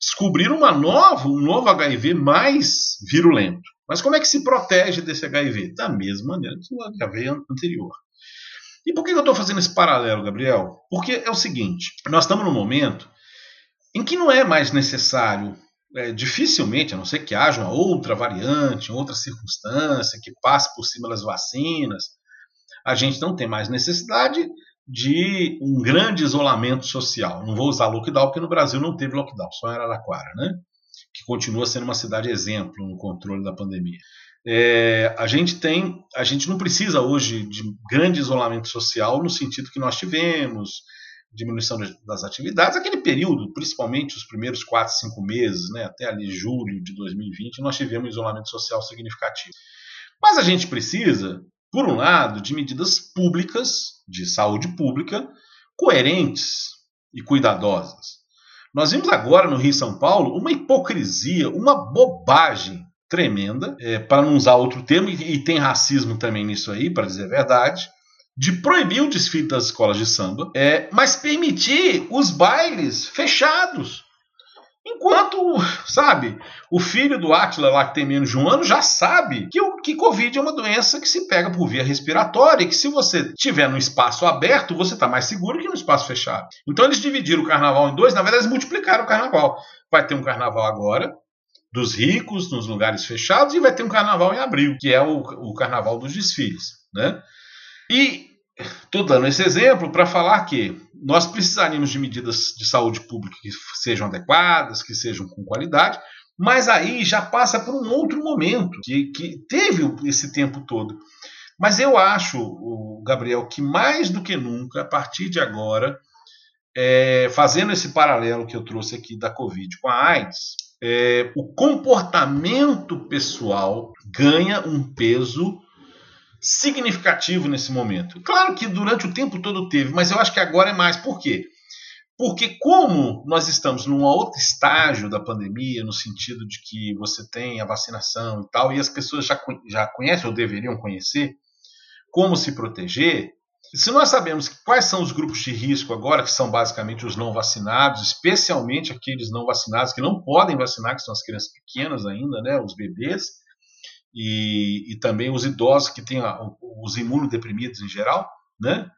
descobriram uma nova, um novo HIV mais virulento. Mas como é que se protege desse HIV? Da mesma maneira que o HIV anterior. E por que eu estou fazendo esse paralelo, Gabriel? Porque é o seguinte: nós estamos num momento em que não é mais necessário, é, dificilmente, a não ser que haja uma outra variante, outra circunstância que passe por cima das vacinas, a gente não tem mais necessidade de um grande isolamento social. Não vou usar lockdown, porque no Brasil não teve lockdown, só em Araraquara, né? Que continua sendo uma cidade exemplo no controle da pandemia. É, a gente tem, a gente não precisa hoje de grande isolamento social no sentido que nós tivemos, diminuição das atividades, aquele período, principalmente os primeiros quatro, cinco meses, né, até ali julho de 2020, nós tivemos isolamento social significativo. Mas a gente precisa, por um lado, de medidas públicas, de saúde pública, coerentes e cuidadosas. Nós vimos agora no Rio e São Paulo uma hipocrisia, uma bobagem tremenda, é, para não usar outro termo, e, e tem racismo também nisso aí, para dizer a verdade, de proibir o desfile das escolas de samba, é, mas permitir os bailes fechados. Sabe, o filho do Átila lá que tem menos de um ano já sabe que o que Covid é uma doença que se pega por via respiratória e que se você tiver no espaço aberto, você está mais seguro que no espaço fechado. Então eles dividiram o carnaval em dois, na verdade eles multiplicaram o carnaval. Vai ter um carnaval agora, dos ricos nos lugares fechados e vai ter um carnaval em abril, que é o, o carnaval dos desfiles. Né? E estou dando esse exemplo para falar que nós precisaríamos de medidas de saúde pública que sejam adequadas, que sejam com qualidade, mas aí já passa por um outro momento que, que teve esse tempo todo. Mas eu acho, Gabriel, que mais do que nunca, a partir de agora, é, fazendo esse paralelo que eu trouxe aqui da Covid com a AIDS, é, o comportamento pessoal ganha um peso significativo nesse momento. Claro que durante o tempo todo teve, mas eu acho que agora é mais. Por quê? Porque como nós estamos num outro estágio da pandemia, no sentido de que você tem a vacinação e tal, e as pessoas já, já conhecem ou deveriam conhecer como se proteger, se nós sabemos quais são os grupos de risco agora, que são basicamente os não vacinados, especialmente aqueles não vacinados que não podem vacinar, que são as crianças pequenas ainda, né, os bebês, e, e também os idosos que têm a, os imunodeprimidos em geral, né,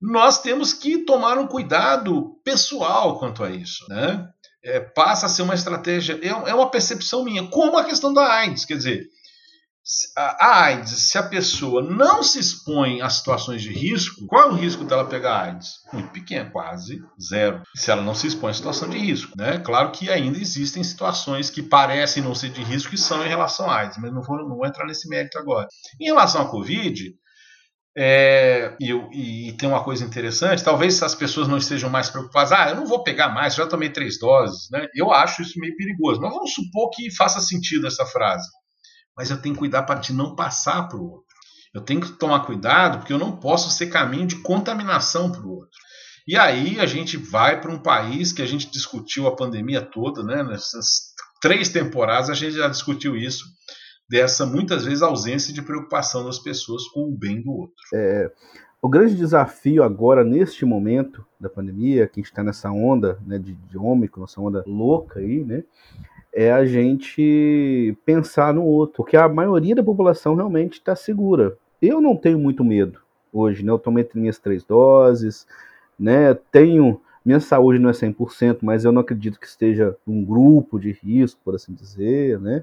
nós temos que tomar um cuidado pessoal quanto a isso. Né? É, passa a ser uma estratégia, é, é uma percepção minha, como a questão da AIDS, quer dizer, a AIDS, se a pessoa não se expõe a situações de risco, qual é o risco dela pegar AIDS? Muito pequeno, quase zero. Se ela não se expõe a situação de risco. Né? Claro que ainda existem situações que parecem não ser de risco e são em relação à AIDS, mas não vou, não vou entrar nesse mérito agora. Em relação à Covid, é, e, e, tem uma coisa interessante, talvez as pessoas não estejam mais preocupadas, ah, eu não vou pegar mais, já tomei três doses, né? Eu acho isso meio perigoso, mas vamos supor que faça sentido essa frase mas eu tenho que cuidar para não passar para o outro. Eu tenho que tomar cuidado porque eu não posso ser caminho de contaminação para o outro. E aí a gente vai para um país que a gente discutiu a pandemia toda, né? Nessas três temporadas a gente já discutiu isso, dessa muitas vezes ausência de preocupação das pessoas com o bem do outro. É, o grande desafio agora, neste momento da pandemia, que a gente está nessa onda né, de, de ômicron, nessa onda louca aí, né? É a gente pensar no outro, porque a maioria da população realmente está segura. Eu não tenho muito medo hoje, né? Eu tomei minhas três doses, né? Tenho minha saúde não é 100%, mas eu não acredito que esteja um grupo de risco, por assim dizer, né?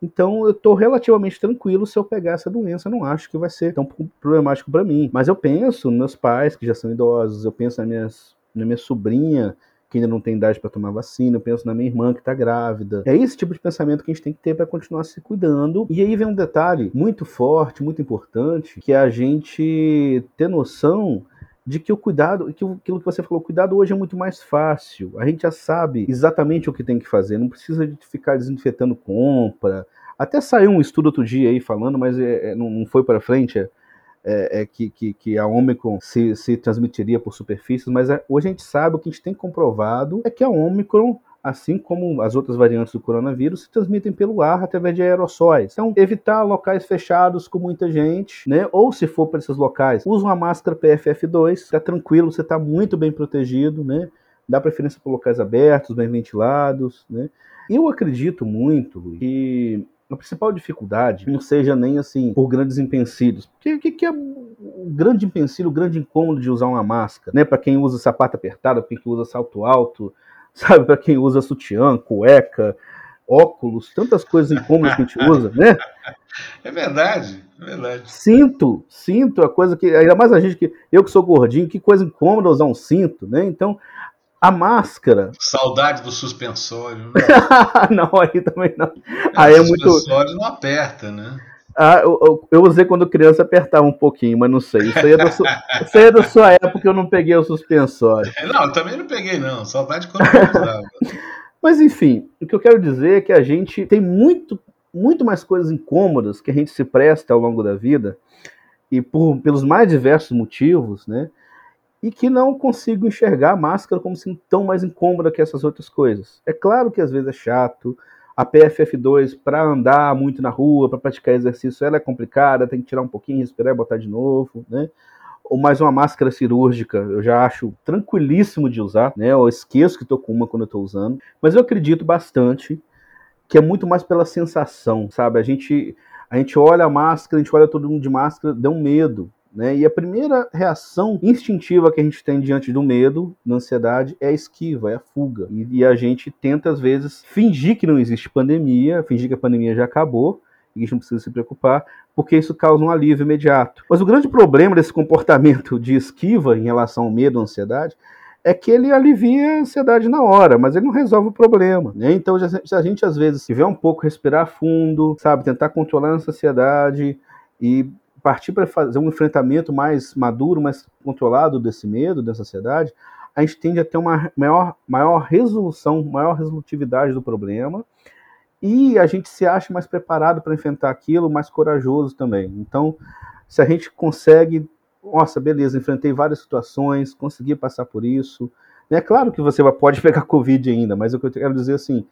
Então eu estou relativamente tranquilo se eu pegar essa doença, não acho que vai ser tão problemático para mim. Mas eu penso nos meus pais que já são idosos, eu penso na minha, na minha sobrinha que ainda não tem idade para tomar vacina, eu penso na minha irmã que está grávida. É esse tipo de pensamento que a gente tem que ter para continuar se cuidando. E aí vem um detalhe muito forte, muito importante, que é a gente ter noção de que o cuidado, que aquilo que você falou, o cuidado hoje é muito mais fácil. A gente já sabe exatamente o que tem que fazer, não precisa de ficar desinfetando compra. Até saiu um estudo outro dia aí falando, mas é, é não, foi para frente. É, é, é, que, que, que, a Omicron se, se transmitiria por superfícies, mas é, hoje a gente sabe, o que a gente tem comprovado é que a Omicron assim como as outras variantes do coronavírus, se transmitem pelo ar através de aerossóis. Então, evitar locais fechados com muita gente, né? Ou se for para esses locais, use uma máscara PFF2, está tranquilo, você está muito bem protegido, né? Dá preferência para locais abertos, bem ventilados, né? Eu acredito muito que a principal dificuldade não seja nem assim por grandes empecilhos. Porque o que, que, é o grande empecilho, o grande incômodo de usar uma máscara? Né? Para quem usa sapato apertado, para quem usa salto alto, sabe? Para quem usa sutiã, cueca, óculos, tantas coisas incômodas que a gente usa, né? É verdade, é verdade. Cinto, cinto, a coisa que. Ainda mais a gente que. Eu que sou gordinho, que coisa incômoda usar um cinto, né? Então, a máscara. Saudade do suspensório. Né? não, aí também não. É, aí o é muito. suspensório não aperta, né? Ah, eu, eu, usei quando criança apertava um pouquinho, mas não sei. Isso aí, é da sua, isso aí é da sua época eu não peguei o suspensório. Não, eu também não peguei, não. Saudade quando eu usava. mas enfim, o que eu quero dizer é que a gente tem muito, muito mais coisas incômodas que a gente se presta ao longo da vida, e por, pelos mais diversos motivos, né? E que não consigo enxergar a máscara como sendo tão mais incômoda que essas outras coisas. É claro que às vezes é chato, a PFF2 para andar muito na rua, para praticar exercício, ela é complicada, tem que tirar um pouquinho, respirar e botar de novo, né? Ou mais uma máscara cirúrgica, eu já acho tranquilíssimo de usar, né? Eu esqueço que estou com uma quando eu estou usando, mas eu acredito bastante que é muito mais pela sensação, sabe? A gente a gente olha a máscara, a gente olha todo mundo de máscara, dá um medo, né? E a primeira reação instintiva que a gente tem diante do medo, da ansiedade, é a esquiva, é a fuga. E, e, a gente tenta, às vezes, fingir que não existe pandemia, fingir que a pandemia já acabou, e a gente não precisa se preocupar, porque isso causa um alívio imediato. Mas o grande problema desse comportamento de esquiva em relação ao medo, à ansiedade, é que ele alivia a ansiedade na hora, mas ele não resolve o problema. Né? Então, se a gente às vezes tiver um pouco, respirar fundo, sabe, tentar controlar a ansiedade e partir para fazer um enfrentamento mais maduro, mais controlado desse medo, dessa ansiedade, a gente tende a ter uma maior, maior resolução, maior resolutividade do problema e a gente se acha mais preparado para enfrentar aquilo, mais corajoso também. Então, se a gente consegue, nossa, beleza, enfrentei várias situações, consegui passar por isso. É claro que você pode pegar Covid ainda, mas o que eu quero dizer assim,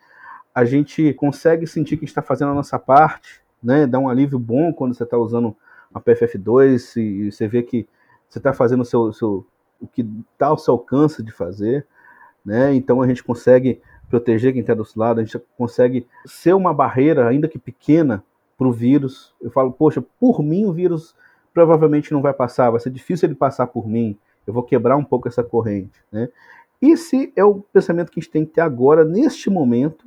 a gente consegue sentir que está fazendo a nossa parte, né? Dá um alívio bom quando você está usando uma PFF2 e você vê que você está fazendo o, seu, seu, o que está ao seu alcance de fazer, né? Então a gente consegue proteger quem está do outro lado, a gente consegue ser uma barreira, ainda que pequena, para o vírus. Eu falo, poxa, por mim o vírus provavelmente não vai passar, vai ser difícil ele passar por mim, eu vou quebrar um pouco essa corrente, né? Esse é o pensamento que a gente tem que ter agora, neste momento,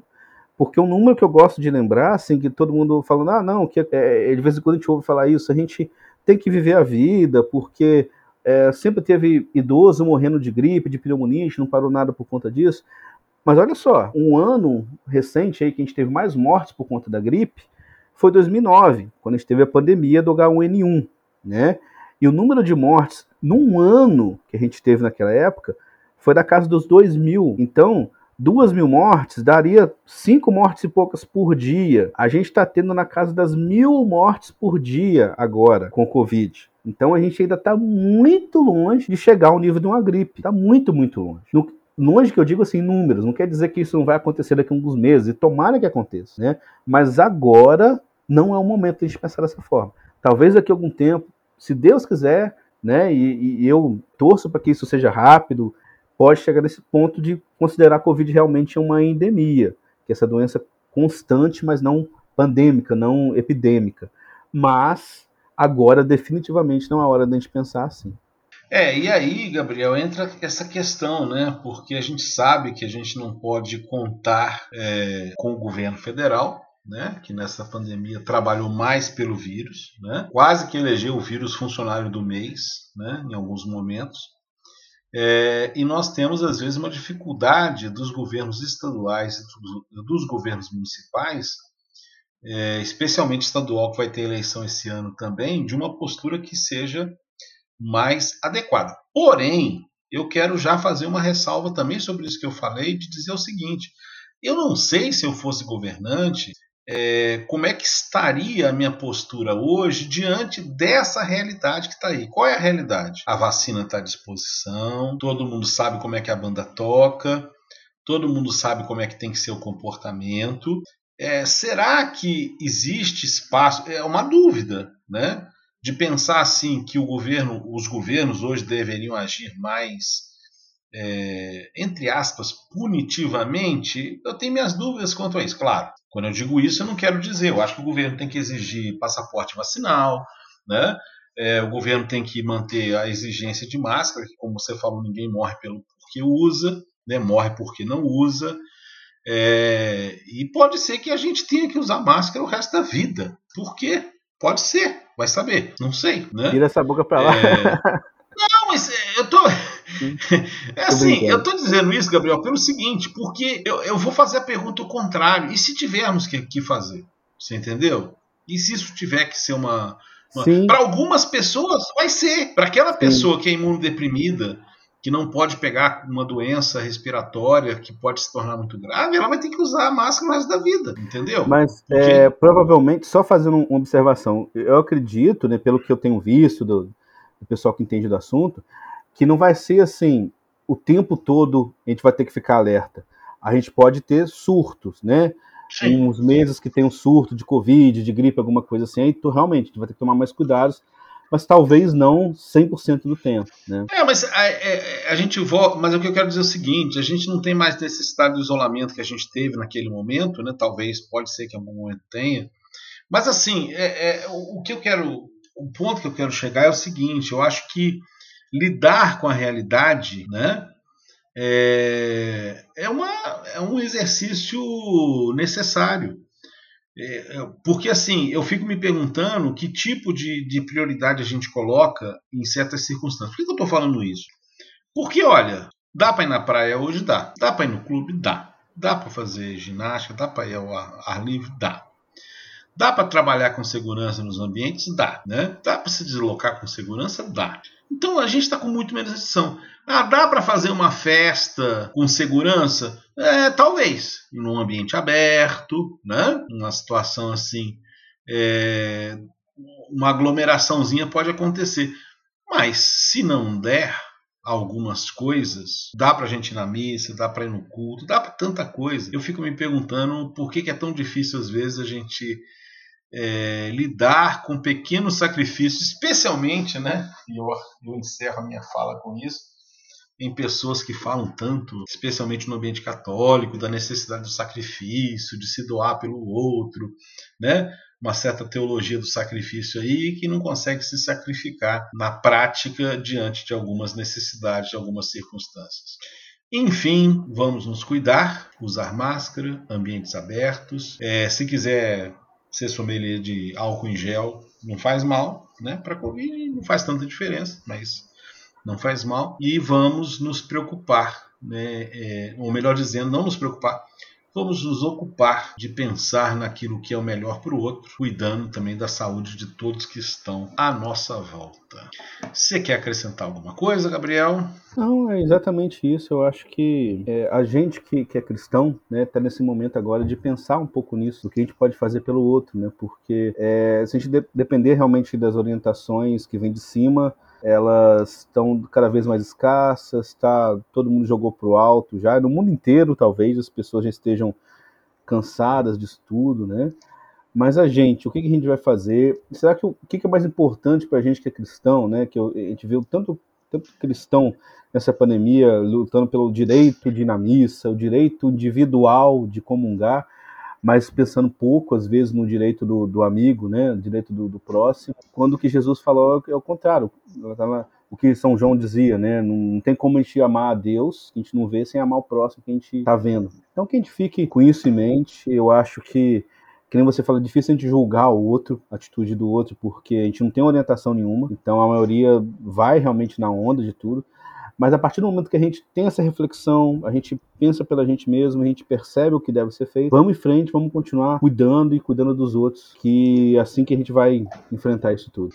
porque um número que eu gosto de lembrar, assim, que todo mundo falando, ah, não, que é, de vez em quando a gente ouve falar isso, a gente tem que viver a vida, porque é, sempre teve idoso morrendo de gripe, de pneumonia, a gente não parou nada por conta disso. Mas olha só, um ano recente aí que a gente teve mais mortes por conta da gripe foi 2009, quando a gente teve a pandemia do H1N1, né? E o número de mortes num ano que a gente teve naquela época foi da casa dos 2 mil. Então, duas mil mortes daria cinco mortes e poucas por dia. A gente está tendo na casa das mil mortes por dia agora com Covid. Então a gente ainda está muito longe de chegar ao nível de uma gripe. Está muito, muito longe. No, longe que eu digo assim, números. Não quer dizer que isso não vai acontecer daqui a alguns meses. E tomara que aconteça, né? Mas agora não é o momento de a gente pensar dessa forma. Talvez daqui a algum tempo, se Deus quiser, né? E, e eu torço para que isso seja rápido, pode chegar nesse ponto de considerar a Covid realmente uma endemia, que é essa doença constante, mas não pandêmica, não epidêmica. Mas agora definitivamente não é hora de a gente pensar assim. É, e aí, Gabriel, entra essa questão, né? Porque a gente sabe que a gente não pode contar é, com o governo federal, né, que nessa pandemia trabalhou mais pelo vírus, né, quase que elegeu o vírus funcionário do mês, né, em alguns momentos. É, e nós temos, às vezes, uma dificuldade dos governos estaduais e dos governos municipais, é, especialmente estadual, que vai ter eleição esse ano também, de uma postura que seja mais adequada. Porém, eu quero já fazer uma ressalva também sobre isso que eu falei, de dizer o seguinte: eu não sei se eu fosse governante é, como é que estaria a minha postura hoje diante dessa realidade que está aí. Qual é a realidade? A vacina está à disposição, todo mundo sabe como é que a banda toca, todo mundo sabe como é que tem que ser o comportamento. É, será que existe espaço? É uma dúvida, né? De pensar assim que o governo, os governos hoje deveriam agir mais é, entre aspas, punitivamente, eu tenho minhas dúvidas quanto a isso. Claro, quando eu digo isso, eu não quero dizer, eu acho que o governo tem que exigir passaporte vacinal, né? É, o governo tem que manter a exigência de máscara, que, como você falou, ninguém morre pelo porque usa, né? morre porque não usa. É, e pode ser que a gente tenha que usar máscara o resto da vida. Por quê? Pode ser, vai saber, não sei. Né? Tira essa boca pra lá. É... Não, mas eu tô. É assim, eu tô dizendo isso, Gabriel, pelo seguinte, porque eu, eu vou fazer a pergunta ao contrário. E se tivermos que, que fazer? Você entendeu? E se isso tiver que ser uma. uma... Para algumas pessoas, vai ser. Para aquela Sim. pessoa que é imunodeprimida, que não pode pegar uma doença respiratória que pode se tornar muito grave, ela vai ter que usar a máscara o resto da vida, entendeu? Mas Porque... é, provavelmente, só fazendo uma observação, eu acredito, né, pelo que eu tenho visto do, do pessoal que entende do assunto, que não vai ser assim o tempo todo a gente vai ter que ficar alerta. A gente pode ter surtos, né? Sim. Uns meses que tem um surto de Covid, de gripe, alguma coisa assim, aí tu, realmente a gente vai ter que tomar mais cuidados mas talvez não 100% do tempo. Né? É, mas a, a, é, a, gente volta. Mas o que eu quero dizer é o seguinte: a gente não tem mais necessidade do isolamento que a gente teve naquele momento, né? Talvez, pode ser que em algum momento tenha. Mas assim, é, é, o, o que eu quero. O ponto que eu quero chegar é o seguinte: eu acho que lidar com a realidade, né? É, é, uma, é um exercício necessário. É, é, porque assim, eu fico me perguntando que tipo de, de prioridade a gente coloca em certas circunstâncias. Por que eu estou falando isso? Porque, olha, dá para ir na praia hoje? Dá. Dá para ir no clube? Dá. Dá para fazer ginástica? Dá para ir ao ar, ar livre? Dá. Dá para trabalhar com segurança nos ambientes? Dá. Né? Dá para se deslocar com segurança? Dá. Então a gente está com muito menos restrição. Ah, dá para fazer uma festa com segurança? É, talvez. Num ambiente aberto, né? Uma situação assim. É, uma aglomeraçãozinha pode acontecer. Mas se não der algumas coisas, dá para a gente ir na missa, dá para ir no culto, dá para tanta coisa. Eu fico me perguntando por que, que é tão difícil às vezes a gente é, lidar com pequenos sacrifícios, especialmente, né? E eu, eu encerro a minha fala com isso, em pessoas que falam tanto, especialmente no ambiente católico, da necessidade do sacrifício, de se doar pelo outro, né? Uma certa teologia do sacrifício aí que não consegue se sacrificar na prática diante de algumas necessidades, de algumas circunstâncias. Enfim, vamos nos cuidar, usar máscara, ambientes abertos. É, se quiser ser sommelier de álcool em gel não faz mal, né? Para Covid não faz tanta diferença, mas não faz mal. E vamos nos preocupar, né? É, ou melhor dizendo, não nos preocupar, vamos nos ocupar de pensar naquilo que é o melhor para o outro, cuidando também da saúde de todos que estão à nossa volta. Você quer acrescentar alguma coisa, Gabriel? Não, é exatamente isso. Eu acho que é, a gente que, que é cristão está né, tá nesse momento agora de pensar um pouco nisso, do que a gente pode fazer pelo outro, né? Porque é, se a gente de depender realmente das orientações que vêm de cima, elas estão cada vez mais escassas, tá, todo mundo jogou para o alto já, no mundo inteiro talvez as pessoas já estejam cansadas disso tudo, né? Mas a gente, o que, que a gente vai fazer? Será que o que, que é mais importante para a gente que é cristão, né? Que a gente viu tanto, tanto cristão nessa pandemia lutando pelo direito de ir na missa, o direito individual de comungar, mas pensando pouco, às vezes, no direito do, do amigo, né, no direito do, do, próximo, quando o que Jesus falou é o contrário, o que São João dizia, né, não tem como a gente amar a Deus, que a gente não vê, sem amar o próximo que a gente está vendo. Então, que a gente fique com isso em mente, eu acho que, que nem você fala, é difícil a gente julgar o outro, a atitude do outro, porque a gente não tem orientação nenhuma, então a maioria vai realmente na onda de tudo, mas a partir do momento que a gente tem essa reflexão, a gente pensa pela gente mesmo, a gente percebe o que deve ser feito, vamos em frente, vamos continuar cuidando e cuidando dos outros, que é assim que a gente vai enfrentar isso tudo.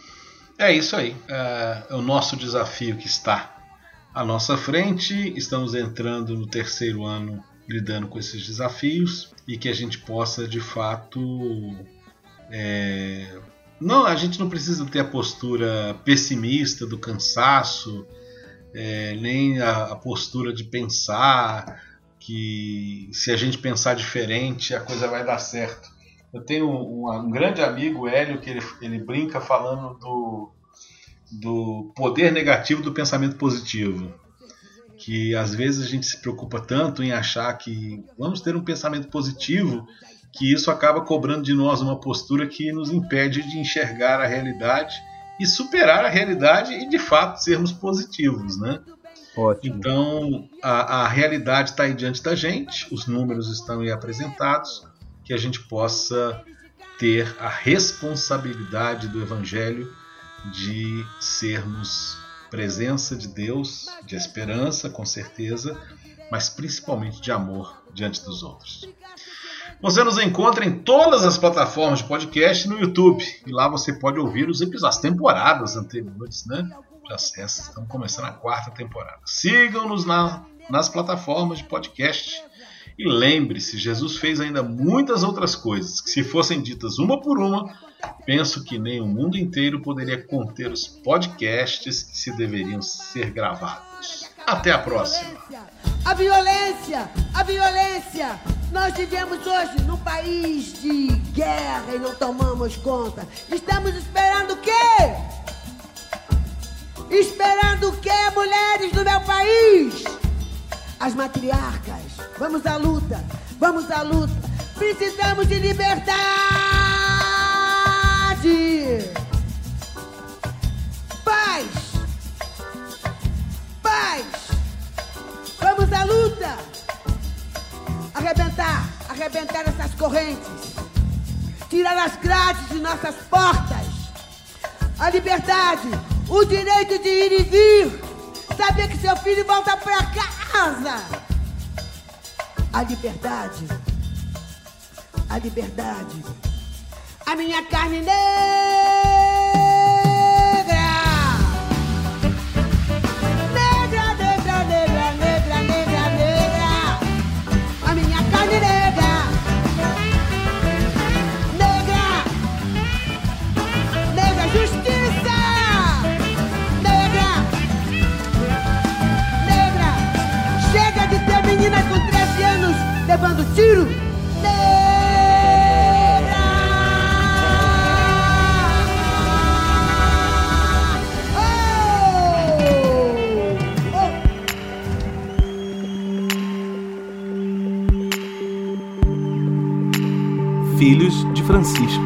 É isso aí. É, é o nosso desafio que está à nossa frente. Estamos entrando no terceiro ano lidando com esses desafios e que a gente possa de fato é... não a gente não precisa ter a postura pessimista do cansaço é, nem a, a, postura de pensar que se a gente pensar diferente a coisa vai dar certo. Eu tenho um, um grande amigo, Hélio, que ele, ele brinca falando do, do poder negativo do pensamento positivo. que às vezes a gente se preocupa tanto em achar que vamos ter um pensamento positivo que isso acaba cobrando de nós uma postura que nos impede de enxergar a realidade e superar a realidade e de fato sermos positivos, né? Ótimo. Então a, a realidade está aí diante da gente, os números estão aí apresentados, que a gente possa ter a responsabilidade do Evangelho de sermos presença de Deus, de esperança, com certeza, mas principalmente de amor diante dos outros. Você nos encontra em todas as plataformas de podcast no YouTube. E lá você pode ouvir os episódios, as temporadas anteriores, né? De acesso. Estamos começando a quarta temporada. Sigam-nos na, nas plataformas de podcast. E lembre-se, Jesus fez ainda muitas outras coisas que, se fossem ditas uma por uma, penso que nem o mundo inteiro poderia conter os podcasts que se deveriam ser gravados. Até a próxima! A violência. Nós vivemos hoje num país de guerra e não tomamos conta. Estamos esperando o quê? Esperando o quê, mulheres do meu país? As matriarcas. Vamos à luta, vamos à luta. Precisamos de liberdade. Paz. Paz. Vamos à luta. Arrebentar, arrebentar essas correntes. Tirar as grades de nossas portas. A liberdade, o direito de ir e vir. Saber que seu filho volta para casa. A liberdade. A liberdade a minha carne negra. Levando tiro. Filhos de Francisco.